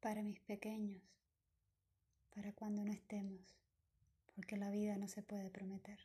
para mis pequeños, para cuando no estemos, porque la vida no se puede prometer.